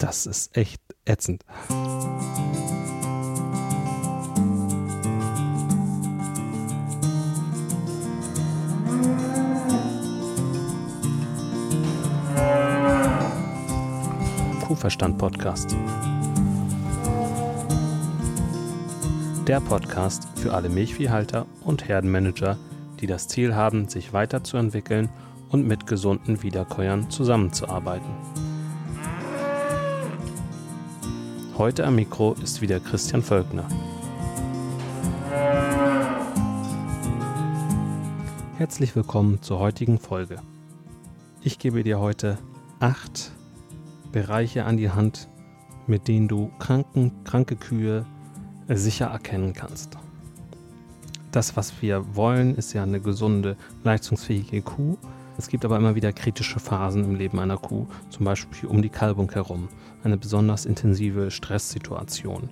Das ist echt ätzend. Kuhverstand Podcast. Der Podcast für alle Milchviehhalter und Herdenmanager, die das Ziel haben, sich weiterzuentwickeln und mit gesunden Wiederkäuern zusammenzuarbeiten. Heute am Mikro ist wieder Christian Völkner. Herzlich willkommen zur heutigen Folge. Ich gebe dir heute acht Bereiche an die Hand, mit denen du kranken, kranke Kühe sicher erkennen kannst. Das, was wir wollen, ist ja eine gesunde, leistungsfähige Kuh. Es gibt aber immer wieder kritische Phasen im Leben einer Kuh, zum Beispiel um die Kalbung herum, eine besonders intensive Stresssituation.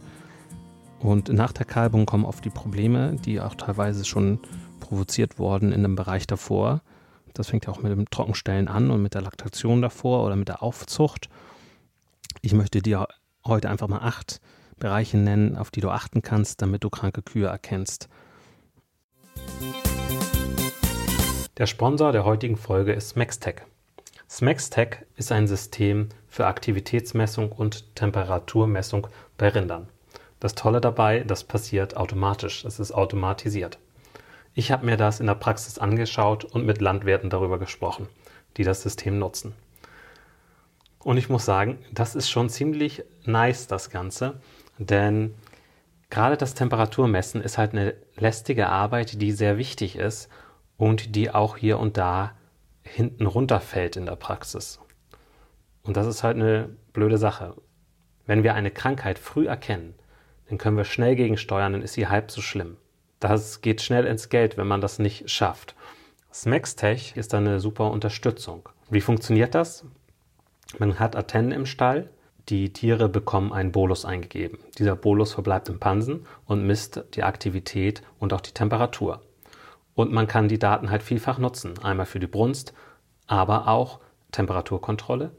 Und nach der Kalbung kommen oft die Probleme, die auch teilweise schon provoziert wurden in einem Bereich davor. Das fängt ja auch mit dem Trockenstellen an und mit der Laktation davor oder mit der Aufzucht. Ich möchte dir heute einfach mal acht Bereiche nennen, auf die du achten kannst, damit du kranke Kühe erkennst. Der Sponsor der heutigen Folge ist Smextech. Smextech ist ein System für Aktivitätsmessung und Temperaturmessung bei Rindern. Das Tolle dabei, das passiert automatisch, es ist automatisiert. Ich habe mir das in der Praxis angeschaut und mit Landwirten darüber gesprochen, die das System nutzen. Und ich muss sagen, das ist schon ziemlich nice, das Ganze, denn gerade das Temperaturmessen ist halt eine lästige Arbeit, die sehr wichtig ist und die auch hier und da hinten runterfällt in der Praxis. Und das ist halt eine blöde Sache. Wenn wir eine Krankheit früh erkennen, dann können wir schnell gegensteuern, dann ist sie halb so schlimm. Das geht schnell ins Geld, wenn man das nicht schafft. Smextech ist eine super Unterstützung. Wie funktioniert das? Man hat Antennen im Stall, die Tiere bekommen einen Bolus eingegeben. Dieser Bolus verbleibt im Pansen und misst die Aktivität und auch die Temperatur. Und man kann die Daten halt vielfach nutzen. Einmal für die Brunst, aber auch Temperaturkontrolle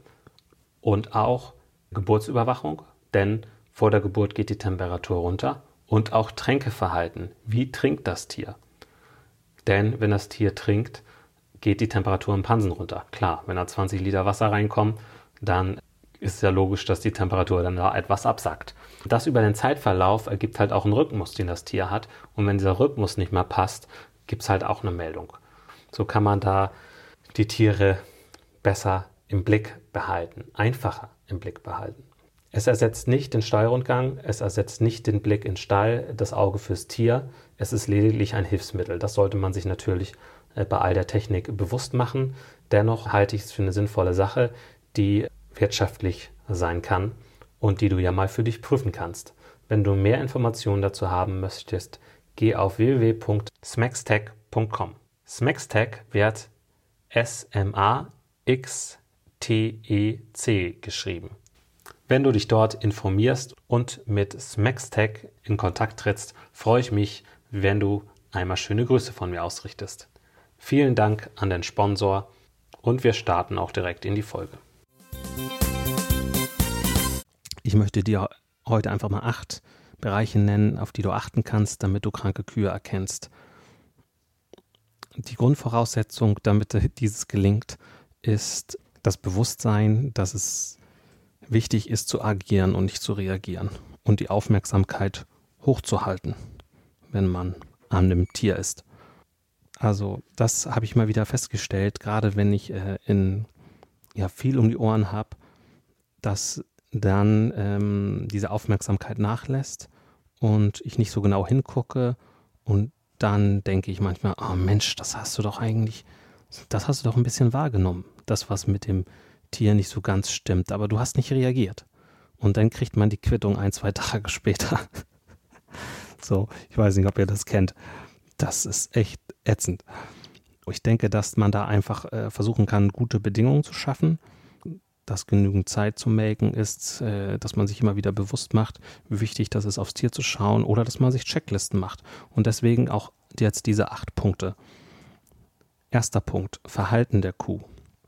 und auch Geburtsüberwachung, denn vor der Geburt geht die Temperatur runter und auch Tränkeverhalten. Wie trinkt das Tier? Denn wenn das Tier trinkt, geht die Temperatur im Pansen runter. Klar, wenn da 20 Liter Wasser reinkommen, dann ist ja logisch, dass die Temperatur dann da etwas absackt. Das über den Zeitverlauf ergibt halt auch einen Rhythmus, den das Tier hat. Und wenn dieser Rhythmus nicht mehr passt, gibt es halt auch eine Meldung. So kann man da die Tiere besser im Blick behalten, einfacher im Blick behalten. Es ersetzt nicht den Stallrundgang, es ersetzt nicht den Blick in Stall, das Auge fürs Tier. Es ist lediglich ein Hilfsmittel. Das sollte man sich natürlich äh, bei all der Technik bewusst machen. Dennoch halte ich es für eine sinnvolle Sache, die wirtschaftlich sein kann und die du ja mal für dich prüfen kannst. Wenn du mehr Informationen dazu haben möchtest, geh auf www.smextech.com. Smextech wird S-M-A-X-T-E-C geschrieben. Wenn du dich dort informierst und mit Smextech in Kontakt trittst, freue ich mich, wenn du einmal schöne Grüße von mir ausrichtest. Vielen Dank an den Sponsor und wir starten auch direkt in die Folge. Ich möchte dir heute einfach mal acht Bereiche nennen, auf die du achten kannst, damit du kranke Kühe erkennst. Die Grundvoraussetzung, damit dieses gelingt, ist das Bewusstsein, dass es wichtig ist zu agieren und nicht zu reagieren und die Aufmerksamkeit hochzuhalten, wenn man an einem Tier ist. Also das habe ich mal wieder festgestellt, gerade wenn ich äh, in ja viel um die Ohren habe, dass dann ähm, diese Aufmerksamkeit nachlässt und ich nicht so genau hingucke und dann denke ich manchmal, oh Mensch, das hast du doch eigentlich, das hast du doch ein bisschen wahrgenommen, das was mit dem Tier nicht so ganz stimmt, aber du hast nicht reagiert. Und dann kriegt man die Quittung ein, zwei Tage später. so, ich weiß nicht, ob ihr das kennt. Das ist echt ätzend. Ich denke, dass man da einfach äh, versuchen kann, gute Bedingungen zu schaffen dass genügend Zeit zu melken ist, äh, dass man sich immer wieder bewusst macht, wie wichtig das ist, aufs Tier zu schauen oder dass man sich Checklisten macht. Und deswegen auch jetzt diese acht Punkte. Erster Punkt, Verhalten der Kuh.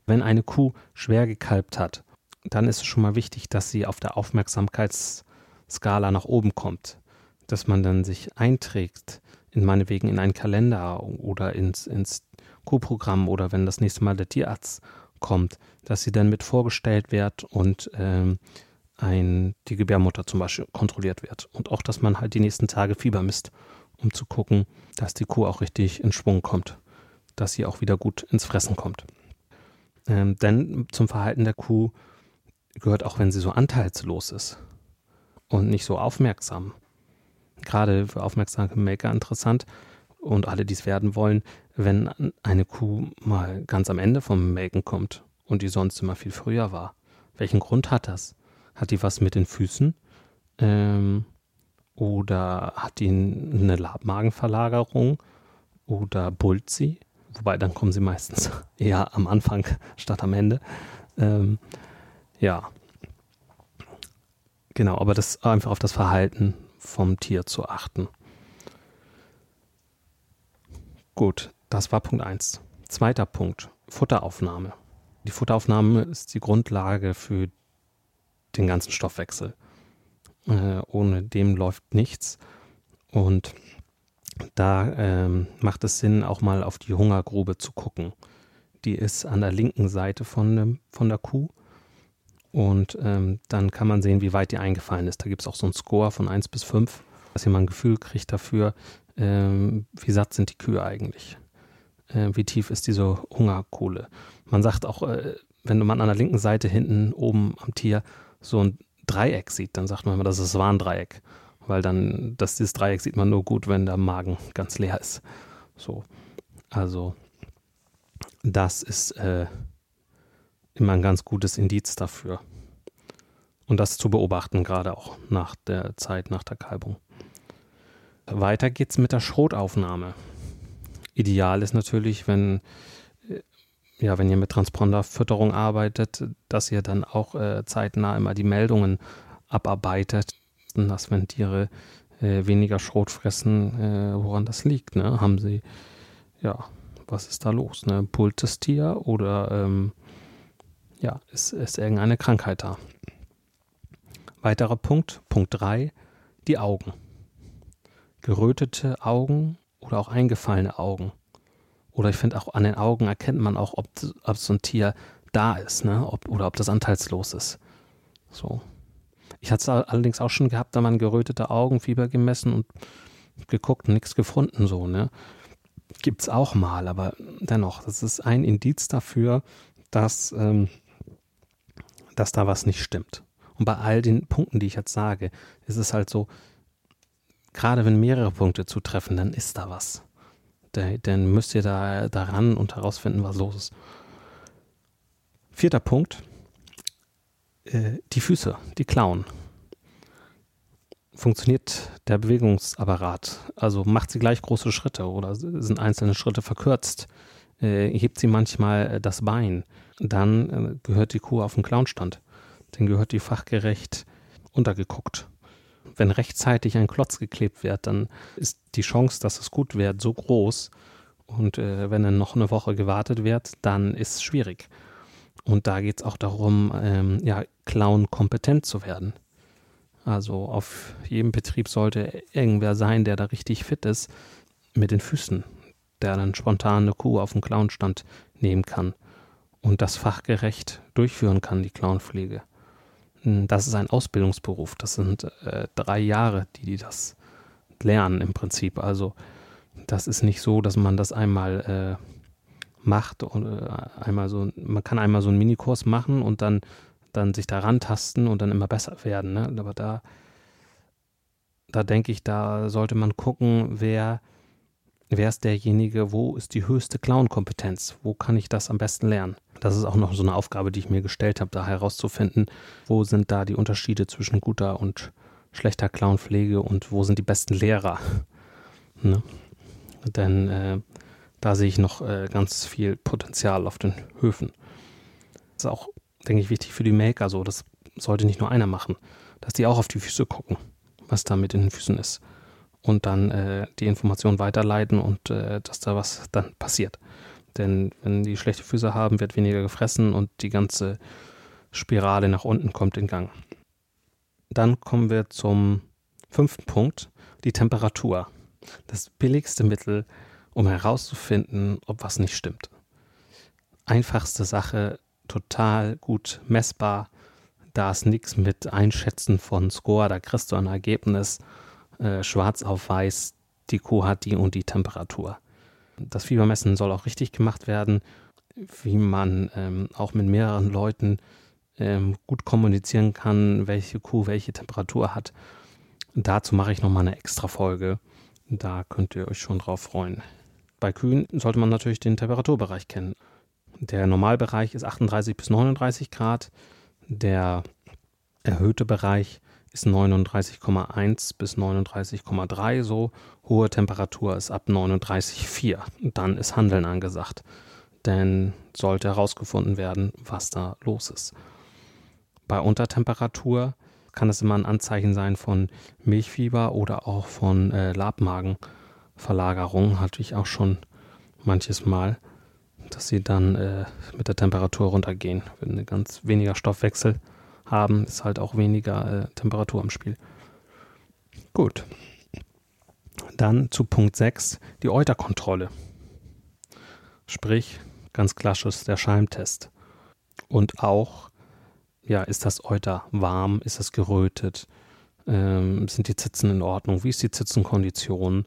Wenn eine Kuh schwer gekalbt hat, dann ist es schon mal wichtig, dass sie auf der Aufmerksamkeitsskala nach oben kommt. Dass man dann sich einträgt, in meinetwegen in einen Kalender oder ins, ins Q-Programm oder wenn das nächste Mal der Tierarzt kommt, dass sie dann mit vorgestellt wird und ähm, ein, die Gebärmutter zum Beispiel kontrolliert wird. Und auch, dass man halt die nächsten Tage Fieber misst, um zu gucken, dass die Kuh auch richtig in Schwung kommt, dass sie auch wieder gut ins Fressen kommt. Ähm, denn zum Verhalten der Kuh gehört auch, wenn sie so anteilslos ist und nicht so aufmerksam. Gerade für aufmerksame Maker interessant und alle, die es werden wollen, wenn eine Kuh mal ganz am Ende vom Melken kommt und die sonst immer viel früher war. Welchen Grund hat das? Hat die was mit den Füßen? Ähm, oder hat die eine Labmagenverlagerung? Oder bullt sie? Wobei, dann kommen sie meistens eher am Anfang statt am Ende. Ähm, ja. Genau, aber das einfach auf das Verhalten vom Tier zu achten. Gut, das war Punkt 1. Zweiter Punkt, Futteraufnahme. Die Futteraufnahme ist die Grundlage für den ganzen Stoffwechsel. Äh, ohne dem läuft nichts. Und da ähm, macht es Sinn, auch mal auf die Hungergrube zu gucken. Die ist an der linken Seite von, von der Kuh. Und ähm, dann kann man sehen, wie weit die eingefallen ist. Da gibt es auch so einen Score von 1 bis 5, dass mal ein Gefühl kriegt dafür, ähm, wie satt sind die Kühe eigentlich. Äh, wie tief ist diese Hungerkohle. Man sagt auch, äh, wenn man an der linken Seite hinten oben am Tier so ein Dreieck sieht, dann sagt man immer, das ist ein Warndreieck. Weil dann, das, dieses Dreieck sieht man nur gut, wenn der Magen ganz leer ist. So. Also, das ist äh, immer ein ganz gutes Indiz dafür. Und das zu beobachten, gerade auch nach der Zeit, nach der Kalbung. Weiter geht's mit der Schrotaufnahme. Ideal ist natürlich, wenn ja, wenn ihr mit Transponderfütterung arbeitet, dass ihr dann auch äh, zeitnah immer die Meldungen abarbeitet, dass wenn Tiere äh, weniger Schrot fressen, äh, woran das liegt. Ne? Haben sie, ja, was ist da los? Ne? Pult das Tier oder ähm, ja, ist, ist irgendeine Krankheit da? Weiterer Punkt, Punkt 3, die Augen. Gerötete Augen oder auch eingefallene Augen oder ich finde auch an den Augen erkennt man auch, ob, ob so ein Tier da ist, ne? Ob, oder ob das anteilslos ist. So. Ich hatte es allerdings auch schon gehabt, da man gerötete Augen, Fieber gemessen und geguckt und nichts gefunden, so, ne? Gibt's auch mal, aber dennoch, das ist ein Indiz dafür, dass, ähm, dass da was nicht stimmt. Und bei all den Punkten, die ich jetzt sage, ist es halt so, gerade wenn mehrere Punkte zutreffen, dann ist da was dann müsst ihr da daran und herausfinden, was los ist. Vierter Punkt. Äh, die Füße, die Klauen. Funktioniert der Bewegungsapparat? Also macht sie gleich große Schritte oder sind einzelne Schritte verkürzt? Äh, hebt sie manchmal das Bein? Dann äh, gehört die Kuh auf den Clownstand. Dann gehört die fachgerecht untergeguckt wenn rechtzeitig ein Klotz geklebt wird, dann ist die Chance, dass es gut wird, so groß. Und äh, wenn dann noch eine Woche gewartet wird, dann ist es schwierig. Und da geht es auch darum, ähm, ja, Clown kompetent zu werden. Also auf jedem Betrieb sollte irgendwer sein, der da richtig fit ist mit den Füßen, der dann spontan eine Kuh auf den Clownstand nehmen kann und das fachgerecht durchführen kann, die Clownpflege. Das ist ein Ausbildungsberuf. Das sind äh, drei Jahre, die die das lernen im Prinzip. Also das ist nicht so, dass man das einmal äh, macht und äh, einmal so, man kann einmal so einen Minikurs machen und dann, dann sich da rantasten und dann immer besser werden. Ne? Aber da, da denke ich, da sollte man gucken, wer, wer ist derjenige, wo ist die höchste Clown-Kompetenz? Wo kann ich das am besten lernen? Das ist auch noch so eine Aufgabe, die ich mir gestellt habe, da herauszufinden, wo sind da die Unterschiede zwischen guter und schlechter Clownpflege und wo sind die besten Lehrer. Ne? Denn äh, da sehe ich noch äh, ganz viel Potenzial auf den Höfen. Das ist auch, denke ich, wichtig für die Maker so. Das sollte nicht nur einer machen, dass die auch auf die Füße gucken, was da mit in den Füßen ist. Und dann äh, die Information weiterleiten und äh, dass da was dann passiert. Denn wenn die schlechte Füße haben, wird weniger gefressen und die ganze Spirale nach unten kommt in Gang. Dann kommen wir zum fünften Punkt, die Temperatur. Das billigste Mittel, um herauszufinden, ob was nicht stimmt. Einfachste Sache, total gut messbar. Da ist nichts mit Einschätzen von Score, da kriegst du ein Ergebnis äh, schwarz auf weiß, die Kuh hat die und die Temperatur. Das Fiebermessen soll auch richtig gemacht werden, wie man ähm, auch mit mehreren Leuten ähm, gut kommunizieren kann, welche Kuh welche Temperatur hat. Dazu mache ich nochmal eine extra Folge. Da könnt ihr euch schon drauf freuen. Bei Kühen sollte man natürlich den Temperaturbereich kennen. Der Normalbereich ist 38 bis 39 Grad. Der erhöhte Bereich ist 39,1 bis 39,3 so. Hohe Temperatur ist ab 39,4. Dann ist Handeln angesagt. Denn sollte herausgefunden werden, was da los ist. Bei Untertemperatur kann es immer ein Anzeichen sein von Milchfieber oder auch von äh, Labmagenverlagerung. Hatte ich auch schon manches Mal, dass sie dann äh, mit der Temperatur runtergehen. Wenn ganz weniger Stoffwechsel haben, ist halt auch weniger äh, Temperatur im Spiel. Gut. Dann zu Punkt 6, die Euterkontrolle. Sprich, ganz klassisch der Scheimtest. Und auch ja, ist das Euter warm? Ist das gerötet? Ähm, sind die Zitzen in Ordnung? Wie ist die Zitzenkondition?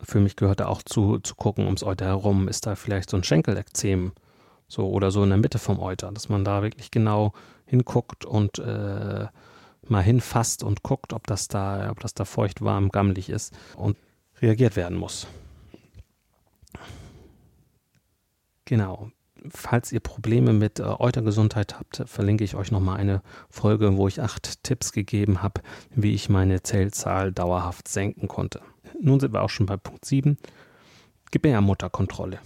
Für mich gehört da auch zu, zu gucken ums Euter herum. Ist da vielleicht so ein Schenkelekzem? So, oder so in der Mitte vom Euter, dass man da wirklich genau hinguckt und äh, mal hinfasst und guckt, ob das da, ob das da feucht, warm, gammelig ist und reagiert werden muss. Genau falls ihr Probleme mit äh, Eutergesundheit habt, verlinke ich euch nochmal eine Folge, wo ich acht Tipps gegeben habe, wie ich meine Zellzahl dauerhaft senken konnte. Nun sind wir auch schon bei Punkt 7. Gebärmutterkontrolle.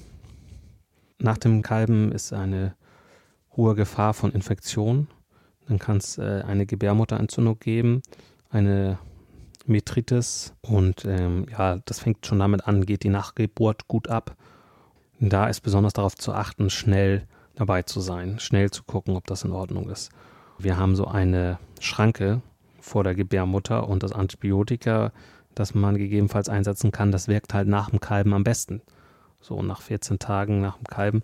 Nach dem Kalben ist eine hohe Gefahr von Infektion. Dann kann es äh, eine Gebärmutterentzündung geben, eine Metritis und ähm, ja, das fängt schon damit an, geht die Nachgeburt gut ab da ist besonders darauf zu achten, schnell dabei zu sein, schnell zu gucken, ob das in Ordnung ist. Wir haben so eine Schranke vor der Gebärmutter und das Antibiotika, das man gegebenenfalls einsetzen kann, das wirkt halt nach dem Kalben am besten. So nach 14 Tagen nach dem Kalben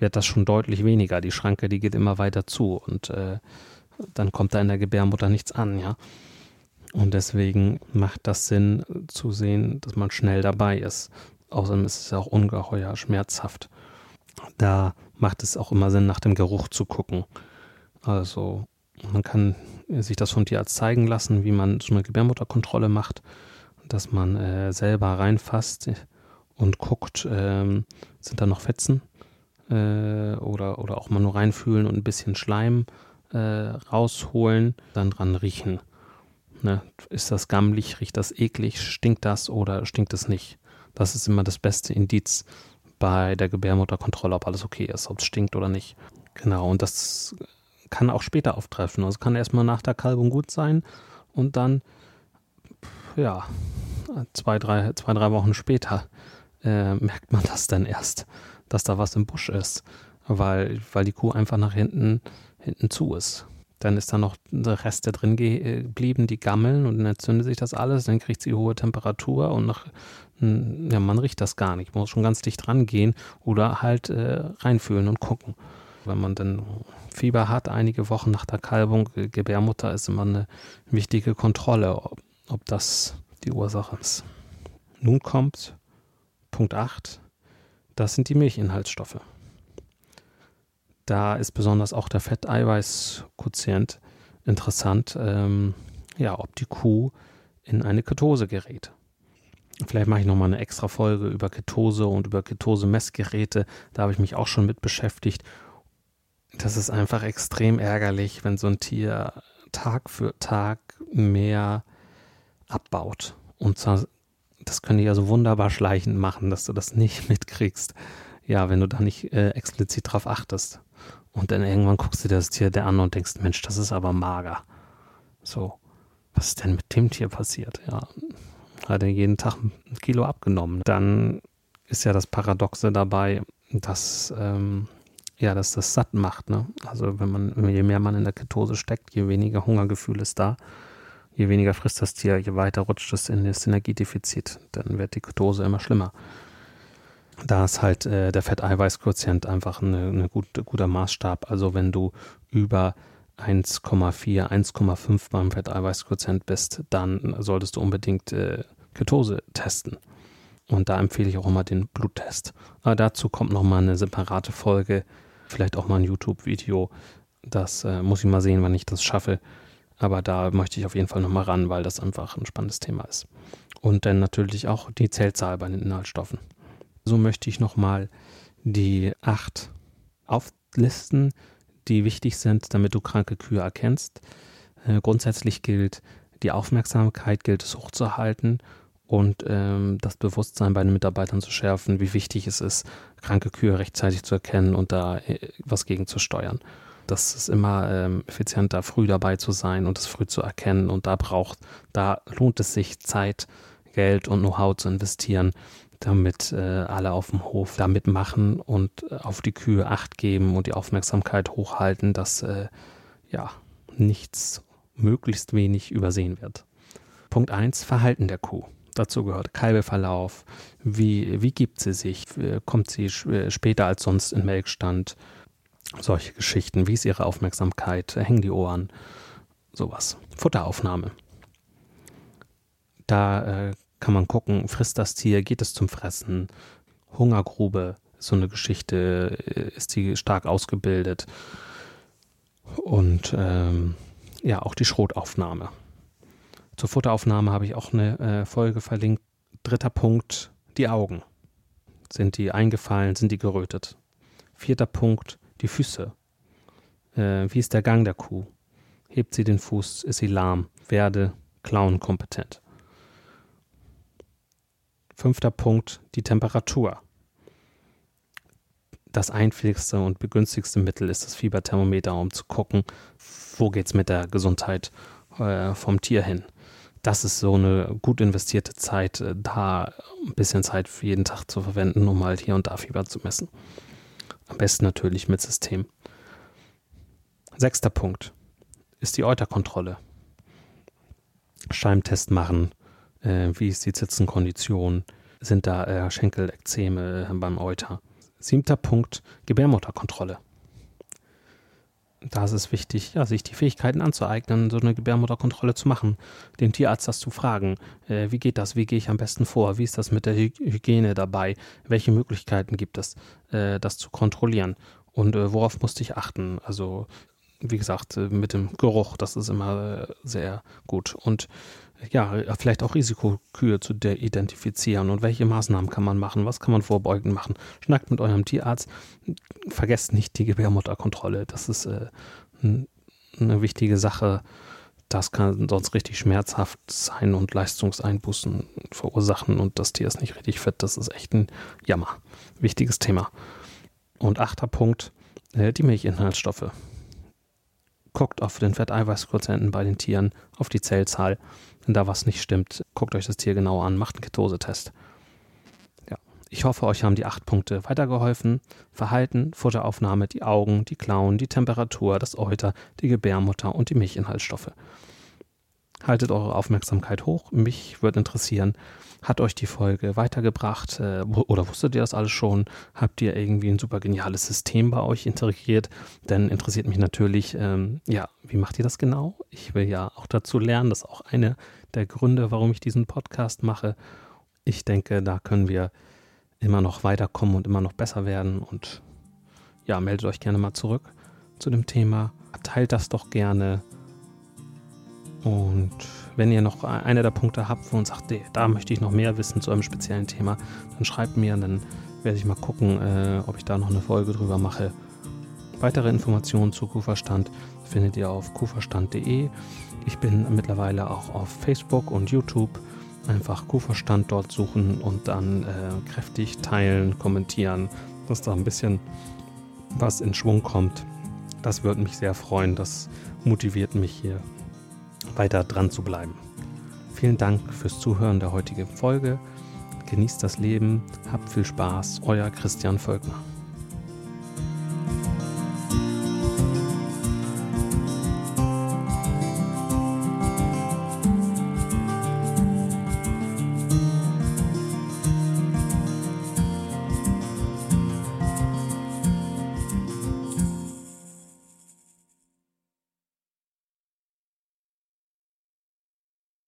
wird das schon deutlich weniger. Die Schranke, die geht immer weiter zu und äh, dann kommt da in der Gebärmutter nichts an, ja. Und deswegen macht das Sinn zu sehen, dass man schnell dabei ist. Außerdem ist es ja auch ungeheuer schmerzhaft. Da macht es auch immer Sinn, nach dem Geruch zu gucken. Also man kann sich das vom Tierarzt zeigen lassen, wie man so eine Gebärmutterkontrolle macht, dass man äh, selber reinfasst und guckt, äh, sind da noch Fetzen äh, oder, oder auch mal nur reinfühlen und ein bisschen Schleim äh, rausholen, dann dran riechen. Ne? Ist das gammelig, riecht das eklig, stinkt das oder stinkt es nicht? Das ist immer das beste Indiz bei der Gebärmutterkontrolle, ob alles okay ist, ob es stinkt oder nicht. Genau, und das kann auch später auftreffen. Also kann erstmal nach der Kalbung gut sein und dann, ja, zwei, drei, zwei, drei Wochen später äh, merkt man das dann erst, dass da was im Busch ist, weil, weil die Kuh einfach nach hinten, hinten zu ist. Dann ist da noch der Reste drin geblieben, die gammeln und dann entzündet sich das alles, dann kriegt sie hohe Temperatur und nach, ja, man riecht das gar nicht. Man muss schon ganz dicht rangehen oder halt äh, reinfühlen und gucken. Wenn man dann Fieber hat, einige Wochen nach der Kalbung, äh, Gebärmutter ist immer eine wichtige Kontrolle, ob, ob das die Ursache ist. Nun kommt Punkt 8, das sind die Milchinhaltsstoffe. Da ist besonders auch der Fetteiweiß-Quotient interessant, ähm, ja, ob die Kuh in eine Ketose gerät. Vielleicht mache ich nochmal eine extra Folge über Ketose und über Ketose-Messgeräte. Da habe ich mich auch schon mit beschäftigt. Das ist einfach extrem ärgerlich, wenn so ein Tier Tag für Tag mehr abbaut. Und zwar, das können die ja so wunderbar schleichend machen, dass du das nicht mitkriegst. Ja, wenn du da nicht äh, explizit drauf achtest. Und dann irgendwann guckst du dir das Tier der an und denkst, Mensch, das ist aber mager. So, was ist denn mit dem Tier passiert? Ja, hat er jeden Tag ein Kilo abgenommen. Dann ist ja das Paradoxe dabei, dass ähm, ja, dass das satt macht. Ne? Also wenn man, je mehr man in der Ketose steckt, je weniger Hungergefühl ist da, je weniger frisst das Tier, je weiter rutscht es in das Energiedefizit. Dann wird die Ketose immer schlimmer. Da ist halt äh, der Fetteiweißquotient einfach ein eine gut, guter Maßstab. Also wenn du über 1,4, 1,5 beim Fetteiweißquotient bist, dann solltest du unbedingt äh, Ketose testen. Und da empfehle ich auch immer den Bluttest. Aber dazu kommt nochmal eine separate Folge, vielleicht auch mal ein YouTube-Video. Das äh, muss ich mal sehen, wann ich das schaffe. Aber da möchte ich auf jeden Fall nochmal ran, weil das einfach ein spannendes Thema ist. Und dann natürlich auch die Zellzahl bei den Inhaltsstoffen. So möchte ich nochmal die acht auflisten, die wichtig sind, damit du kranke Kühe erkennst. Äh, grundsätzlich gilt, die Aufmerksamkeit gilt es hochzuhalten und ähm, das Bewusstsein bei den Mitarbeitern zu schärfen, wie wichtig es ist, kranke Kühe rechtzeitig zu erkennen und da äh, was gegen zu steuern. Das ist immer ähm, effizienter, früh dabei zu sein und es früh zu erkennen. Und da braucht, da lohnt es sich, Zeit, Geld und Know-how zu investieren, damit äh, alle auf dem Hof da mitmachen und äh, auf die Kühe Acht geben und die Aufmerksamkeit hochhalten, dass äh, ja nichts, möglichst wenig übersehen wird. Punkt 1, Verhalten der Kuh. Dazu gehört Kalbeverlauf, wie, wie gibt sie sich, kommt sie später als sonst in Melkstand, solche Geschichten, wie ist ihre Aufmerksamkeit, hängen die Ohren, sowas. Futteraufnahme. Da äh, kann man gucken, frisst das Tier, geht es zum Fressen, Hungergrube, so eine Geschichte, äh, ist die stark ausgebildet und ähm, ja, auch die Schrotaufnahme. Zur Futteraufnahme habe ich auch eine äh, Folge verlinkt. Dritter Punkt, die Augen. Sind die eingefallen, sind die gerötet? Vierter Punkt, die Füße. Äh, wie ist der Gang der Kuh? Hebt sie den Fuß? Ist sie lahm? Werde klauenkompetent. Fünfter Punkt, die Temperatur. Das einfältigste und begünstigste Mittel ist das Fieberthermometer, um zu gucken, wo geht es mit der Gesundheit äh, vom Tier hin das ist so eine gut investierte Zeit, äh, da ein bisschen Zeit für jeden Tag zu verwenden, um halt hier und da Fieber zu messen. Am besten natürlich mit System. Sechster Punkt ist die Euterkontrolle. Scheimtest machen, äh, wie ist die Zitzenkondition, sind da äh, Schenkelekzeme beim Euter. Siebter Punkt, Gebärmutterkontrolle da ist es wichtig, ja, sich die Fähigkeiten anzueignen, so eine Gebärmutterkontrolle zu machen, den Tierarzt das zu fragen, äh, wie geht das, wie gehe ich am besten vor, wie ist das mit der Hygiene dabei, welche Möglichkeiten gibt es, äh, das zu kontrollieren und äh, worauf musste ich achten, also wie gesagt, äh, mit dem Geruch, das ist immer äh, sehr gut und ja, vielleicht auch Risikokühe zu identifizieren und welche Maßnahmen kann man machen, was kann man vorbeugend machen. Schnackt mit eurem Tierarzt, vergesst nicht die Gebärmutterkontrolle, das ist äh, eine wichtige Sache. Das kann sonst richtig schmerzhaft sein und Leistungseinbußen verursachen und das Tier ist nicht richtig fit. Das ist echt ein Jammer. Wichtiges Thema. Und achter Punkt, äh, die Milchinhaltsstoffe. Guckt auf den Fetteiweißquotienten bei den Tieren, auf die Zellzahl wenn da was nicht stimmt, guckt euch das Tier genau an, macht einen Ketosetest. Ja. Ich hoffe, euch haben die acht Punkte weitergeholfen. Verhalten, Futteraufnahme, die Augen, die Klauen, die Temperatur, das Euter, die Gebärmutter und die Milchinhaltsstoffe. Haltet eure Aufmerksamkeit hoch. Mich würde interessieren, hat euch die Folge weitergebracht äh, oder wusstet ihr das alles schon? Habt ihr irgendwie ein super geniales System bei euch integriert? Dann interessiert mich natürlich, ähm, ja, wie macht ihr das genau? Ich will ja auch dazu lernen. Das ist auch eine der Gründe, warum ich diesen Podcast mache. Ich denke, da können wir immer noch weiterkommen und immer noch besser werden. Und ja, meldet euch gerne mal zurück zu dem Thema. Teilt das doch gerne. Und wenn ihr noch einer der Punkte habt, wo uns sagt, da möchte ich noch mehr wissen zu einem speziellen Thema, dann schreibt mir, dann werde ich mal gucken, äh, ob ich da noch eine Folge drüber mache. Weitere Informationen zu Kuhverstand findet ihr auf kuhverstand.de. Ich bin mittlerweile auch auf Facebook und YouTube. Einfach Kuhverstand dort suchen und dann äh, kräftig teilen, kommentieren, dass da ein bisschen was in Schwung kommt. Das würde mich sehr freuen. Das motiviert mich hier weiter dran zu bleiben. Vielen Dank fürs Zuhören der heutigen Folge. Genießt das Leben, habt viel Spaß, euer Christian Völkner.